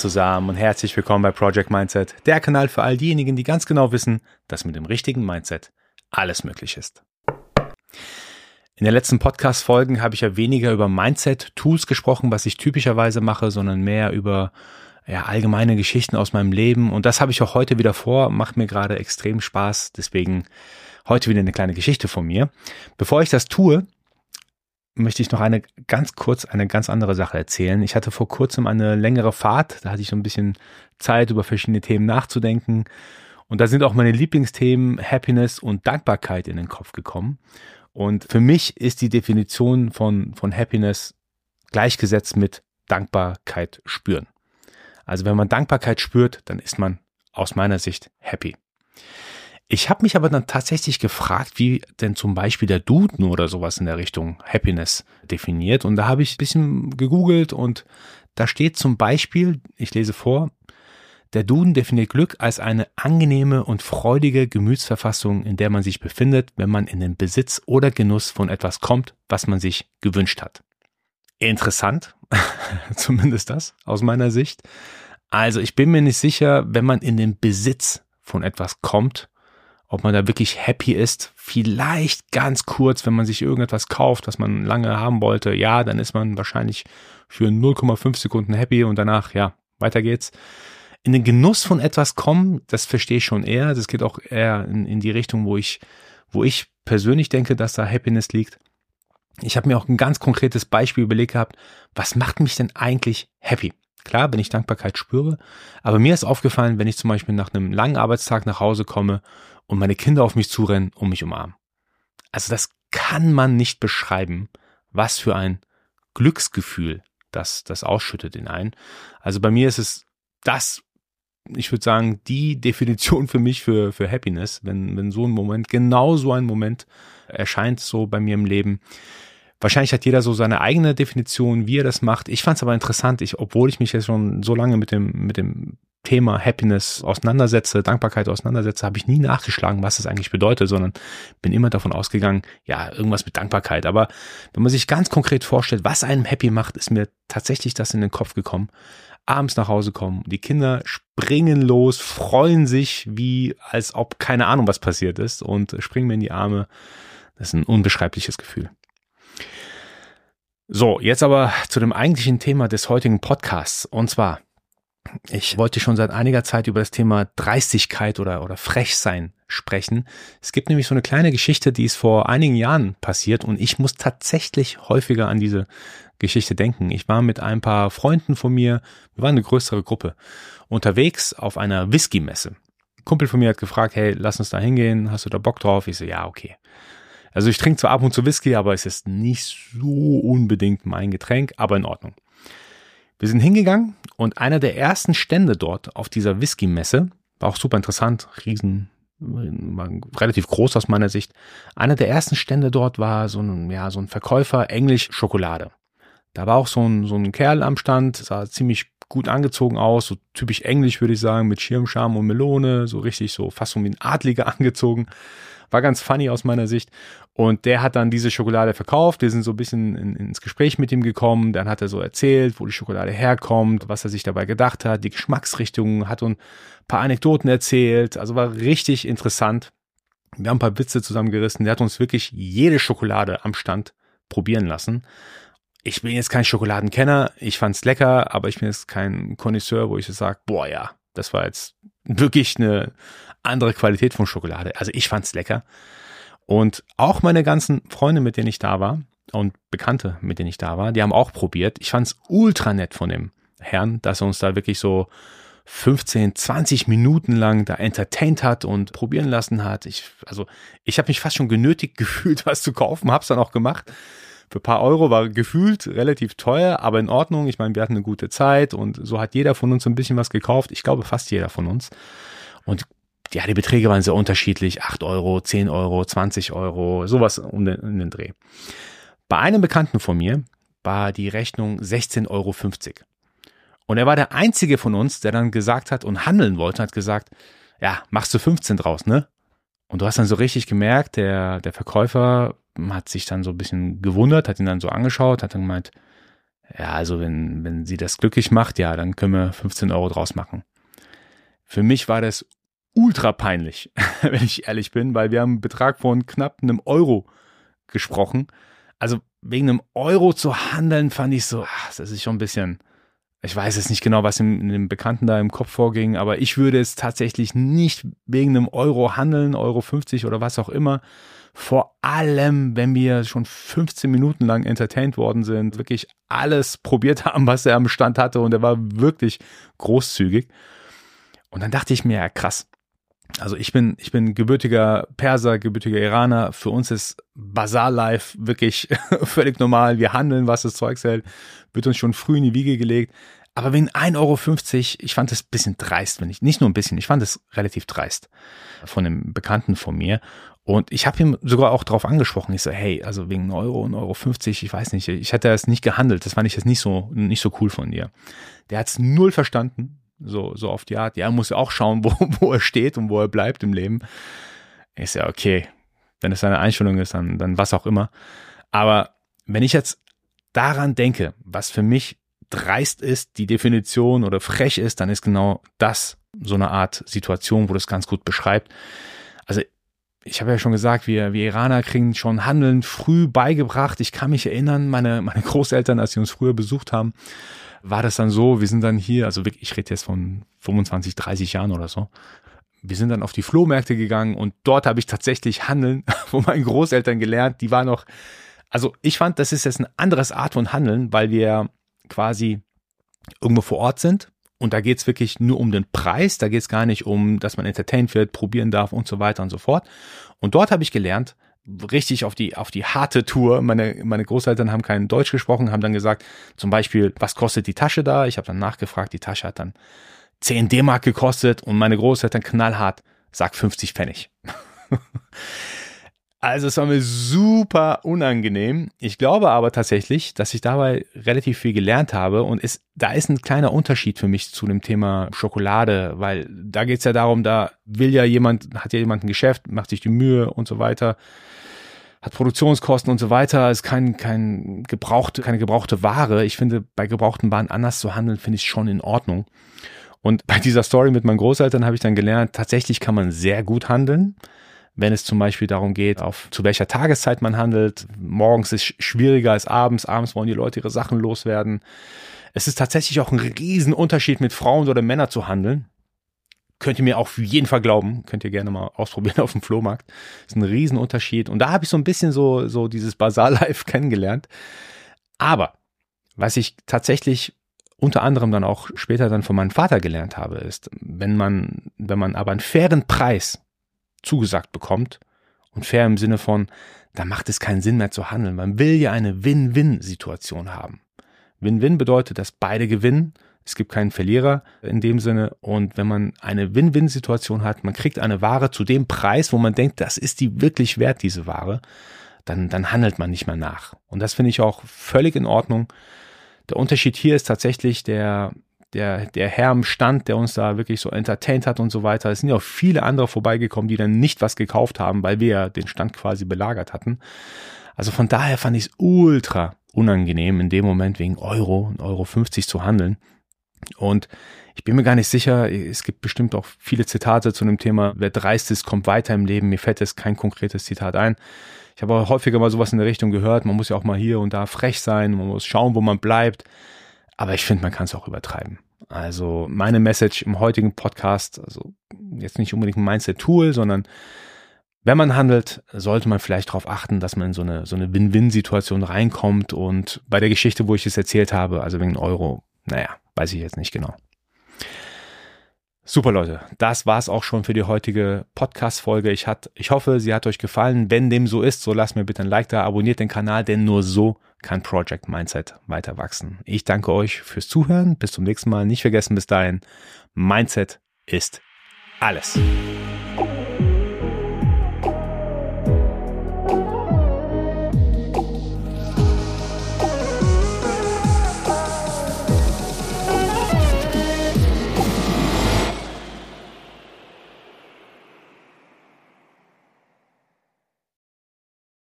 Zusammen und herzlich willkommen bei Project Mindset, der Kanal für all diejenigen, die ganz genau wissen, dass mit dem richtigen Mindset alles möglich ist. In den letzten Podcast-Folgen habe ich ja weniger über Mindset-Tools gesprochen, was ich typischerweise mache, sondern mehr über ja, allgemeine Geschichten aus meinem Leben. Und das habe ich auch heute wieder vor, macht mir gerade extrem Spaß. Deswegen heute wieder eine kleine Geschichte von mir. Bevor ich das tue, möchte ich noch eine ganz kurz eine ganz andere Sache erzählen. Ich hatte vor kurzem eine längere Fahrt, da hatte ich so ein bisschen Zeit über verschiedene Themen nachzudenken und da sind auch meine Lieblingsthemen Happiness und Dankbarkeit in den Kopf gekommen. Und für mich ist die Definition von von Happiness gleichgesetzt mit Dankbarkeit spüren. Also wenn man Dankbarkeit spürt, dann ist man aus meiner Sicht happy. Ich habe mich aber dann tatsächlich gefragt, wie denn zum Beispiel der Duden oder sowas in der Richtung Happiness definiert. Und da habe ich ein bisschen gegoogelt und da steht zum Beispiel, ich lese vor, der Duden definiert Glück als eine angenehme und freudige Gemütsverfassung, in der man sich befindet, wenn man in den Besitz oder Genuss von etwas kommt, was man sich gewünscht hat. Interessant, zumindest das aus meiner Sicht. Also ich bin mir nicht sicher, wenn man in den Besitz von etwas kommt, ob man da wirklich happy ist. Vielleicht ganz kurz, wenn man sich irgendetwas kauft, was man lange haben wollte, ja, dann ist man wahrscheinlich für 0,5 Sekunden happy und danach, ja, weiter geht's. In den Genuss von etwas kommen, das verstehe ich schon eher. Das geht auch eher in, in die Richtung, wo ich, wo ich persönlich denke, dass da Happiness liegt. Ich habe mir auch ein ganz konkretes Beispiel überlegt gehabt, was macht mich denn eigentlich happy? Klar, wenn ich Dankbarkeit spüre, aber mir ist aufgefallen, wenn ich zum Beispiel nach einem langen Arbeitstag nach Hause komme und meine Kinder auf mich zurennen und mich umarmen. Also das kann man nicht beschreiben, was für ein Glücksgefühl das, das ausschüttet in einen. Also bei mir ist es das, ich würde sagen, die Definition für mich für, für Happiness, wenn, wenn so ein Moment, genau so ein Moment erscheint so bei mir im Leben. Wahrscheinlich hat jeder so seine eigene Definition, wie er das macht. Ich fand es aber interessant, ich, obwohl ich mich jetzt schon so lange mit dem, mit dem Thema Happiness auseinandersetze, Dankbarkeit auseinandersetze, habe ich nie nachgeschlagen, was das eigentlich bedeutet, sondern bin immer davon ausgegangen, ja, irgendwas mit Dankbarkeit. Aber wenn man sich ganz konkret vorstellt, was einem happy macht, ist mir tatsächlich das in den Kopf gekommen. Abends nach Hause kommen, die Kinder springen los, freuen sich, wie als ob keine Ahnung was passiert ist und springen mir in die Arme. Das ist ein unbeschreibliches Gefühl. So, jetzt aber zu dem eigentlichen Thema des heutigen Podcasts. Und zwar, ich wollte schon seit einiger Zeit über das Thema Dreistigkeit oder, oder Frechsein sprechen. Es gibt nämlich so eine kleine Geschichte, die ist vor einigen Jahren passiert und ich muss tatsächlich häufiger an diese Geschichte denken. Ich war mit ein paar Freunden von mir, wir waren eine größere Gruppe, unterwegs auf einer Whisky-Messe. Kumpel von mir hat gefragt, hey, lass uns da hingehen, hast du da Bock drauf? Ich so, ja, okay. Also ich trinke zwar ab und zu Whisky, aber es ist nicht so unbedingt mein Getränk, aber in Ordnung. Wir sind hingegangen und einer der ersten Stände dort auf dieser Whisky-Messe, war auch super interessant, riesen, relativ groß aus meiner Sicht. Einer der ersten Stände dort war so ein, ja, so ein Verkäufer Englisch Schokolade. Da war auch so ein, so ein Kerl am Stand, sah ziemlich gut angezogen aus, so typisch englisch würde ich sagen, mit Schirmscham und Melone, so richtig so fast wie ein Adliger angezogen. War ganz funny aus meiner Sicht. Und der hat dann diese Schokolade verkauft. Wir sind so ein bisschen in, ins Gespräch mit ihm gekommen. Dann hat er so erzählt, wo die Schokolade herkommt, was er sich dabei gedacht hat, die Geschmacksrichtung, hat uns ein paar Anekdoten erzählt. Also war richtig interessant. Wir haben ein paar Witze zusammengerissen. Der hat uns wirklich jede Schokolade am Stand probieren lassen. Ich bin jetzt kein Schokoladenkenner. Ich fand's lecker, aber ich bin jetzt kein Connoisseur, wo ich so sage, boah ja, das war jetzt wirklich eine andere Qualität von Schokolade. Also ich fand's lecker. Und auch meine ganzen Freunde, mit denen ich da war und Bekannte, mit denen ich da war, die haben auch probiert. Ich fand's ultra nett von dem Herrn, dass er uns da wirklich so 15, 20 Minuten lang da entertained hat und probieren lassen hat. Ich, also ich habe mich fast schon genötigt gefühlt, was zu kaufen, hab's dann auch gemacht. Für paar Euro war gefühlt relativ teuer, aber in Ordnung. Ich meine, wir hatten eine gute Zeit und so hat jeder von uns ein bisschen was gekauft. Ich glaube fast jeder von uns. Und ja, die Beträge waren sehr unterschiedlich. 8 Euro, 10 Euro, 20 Euro, sowas um den, um den Dreh. Bei einem Bekannten von mir war die Rechnung 16,50 Euro. Und er war der einzige von uns, der dann gesagt hat und handeln wollte, hat gesagt, ja, machst du 15 draus, ne? Und du hast dann so richtig gemerkt, der, der Verkäufer hat sich dann so ein bisschen gewundert, hat ihn dann so angeschaut, hat dann gemeint, ja, also wenn, wenn sie das glücklich macht, ja, dann können wir 15 Euro draus machen. Für mich war das ultra peinlich, wenn ich ehrlich bin, weil wir haben einen Betrag von knapp einem Euro gesprochen. Also wegen einem Euro zu handeln, fand ich so, ach, das ist schon ein bisschen, ich weiß jetzt nicht genau, was in, in dem Bekannten da im Kopf vorging, aber ich würde es tatsächlich nicht wegen einem Euro handeln, Euro 50 oder was auch immer. Vor allem, wenn wir schon 15 Minuten lang entertained worden sind, wirklich alles probiert haben, was er am Stand hatte und er war wirklich großzügig. Und dann dachte ich mir, ja, krass. Also ich bin, ich bin gebürtiger Perser, gebürtiger Iraner. Für uns ist Bazar Life wirklich völlig normal. Wir handeln, was das Zeug hält. Wird uns schon früh in die Wiege gelegt. Aber wegen 1,50 Euro, ich fand das ein bisschen dreist, wenn ich, nicht nur ein bisschen, ich fand es relativ dreist von einem Bekannten von mir. Und ich habe ihm sogar auch darauf angesprochen. Ich so, hey, also wegen 1 Euro, 1,50 Euro, 50, ich weiß nicht, ich hätte das nicht gehandelt. Das fand ich jetzt nicht so, nicht so cool von dir. Der hat es null verstanden. So, so auf die Art. Ja, er muss ja auch schauen, wo, wo er steht und wo er bleibt im Leben. Ist ja okay. Wenn es seine Einstellung ist, dann, dann was auch immer. Aber wenn ich jetzt daran denke, was für mich dreist ist, die Definition oder frech ist, dann ist genau das so eine Art Situation, wo das ganz gut beschreibt. Also ich habe ja schon gesagt, wir, wir Iraner kriegen schon Handeln früh beigebracht. Ich kann mich erinnern, meine, meine Großeltern, als sie uns früher besucht haben, war das dann so, wir sind dann hier, also wirklich, ich rede jetzt von 25, 30 Jahren oder so. Wir sind dann auf die Flohmärkte gegangen und dort habe ich tatsächlich Handeln von meinen Großeltern gelernt. Die war noch, also ich fand, das ist jetzt eine andere Art von Handeln, weil wir quasi irgendwo vor Ort sind und da geht's wirklich nur um den Preis, da geht's gar nicht um, dass man entertained wird, probieren darf und so weiter und so fort. Und dort habe ich gelernt, richtig auf die, auf die harte Tour. Meine, meine Großeltern haben kein Deutsch gesprochen, haben dann gesagt, zum Beispiel, was kostet die Tasche da? Ich habe dann nachgefragt, die Tasche hat dann 10 D-Mark gekostet und meine Großeltern knallhart, sagt 50 Pfennig. Also es war mir super unangenehm. Ich glaube aber tatsächlich, dass ich dabei relativ viel gelernt habe und es, da ist ein kleiner Unterschied für mich zu dem Thema Schokolade, weil da geht's ja darum, da will ja jemand, hat ja jemand ein Geschäft, macht sich die Mühe und so weiter, hat Produktionskosten und so weiter, ist kein, kein gebrauchte, keine gebrauchte Ware. Ich finde, bei gebrauchten Waren anders zu handeln, finde ich schon in Ordnung. Und bei dieser Story mit meinen Großeltern habe ich dann gelernt, tatsächlich kann man sehr gut handeln wenn es zum Beispiel darum geht, auf zu welcher Tageszeit man handelt. Morgens ist schwieriger als abends. Abends wollen die Leute ihre Sachen loswerden. Es ist tatsächlich auch ein Riesenunterschied, mit Frauen oder Männern zu handeln. Könnt ihr mir auch für jeden Fall glauben. Könnt ihr gerne mal ausprobieren auf dem Flohmarkt. Ist ein Riesenunterschied. Und da habe ich so ein bisschen so, so dieses Basar-Life kennengelernt. Aber was ich tatsächlich unter anderem dann auch später dann von meinem Vater gelernt habe, ist, wenn man, wenn man aber einen fairen Preis zugesagt bekommt. Und fair im Sinne von, da macht es keinen Sinn mehr zu handeln. Man will ja eine Win-Win-Situation haben. Win-Win bedeutet, dass beide gewinnen. Es gibt keinen Verlierer in dem Sinne. Und wenn man eine Win-Win-Situation hat, man kriegt eine Ware zu dem Preis, wo man denkt, das ist die wirklich wert, diese Ware, dann, dann handelt man nicht mehr nach. Und das finde ich auch völlig in Ordnung. Der Unterschied hier ist tatsächlich der, der, der Herr am Stand, der uns da wirklich so entertained hat und so weiter. Es sind ja auch viele andere vorbeigekommen, die dann nicht was gekauft haben, weil wir ja den Stand quasi belagert hatten. Also von daher fand ich es ultra unangenehm, in dem Moment wegen Euro, Euro 50 zu handeln. Und ich bin mir gar nicht sicher, es gibt bestimmt auch viele Zitate zu dem Thema, wer dreist ist, kommt weiter im Leben. Mir fällt jetzt kein konkretes Zitat ein. Ich habe auch häufiger mal sowas in der Richtung gehört. Man muss ja auch mal hier und da frech sein, man muss schauen, wo man bleibt. Aber ich finde, man kann es auch übertreiben. Also meine Message im heutigen Podcast, also jetzt nicht unbedingt ein Mindset-Tool, sondern wenn man handelt, sollte man vielleicht darauf achten, dass man in so eine, so eine Win-Win-Situation reinkommt. Und bei der Geschichte, wo ich es erzählt habe, also wegen Euro, naja, weiß ich jetzt nicht genau. Super Leute, das war's auch schon für die heutige Podcast-Folge. Ich, ich hoffe, sie hat euch gefallen. Wenn dem so ist, so lasst mir bitte ein Like da, abonniert den Kanal, denn nur so kann Project Mindset weiter wachsen. Ich danke euch fürs Zuhören. Bis zum nächsten Mal. Nicht vergessen bis dahin, Mindset ist alles.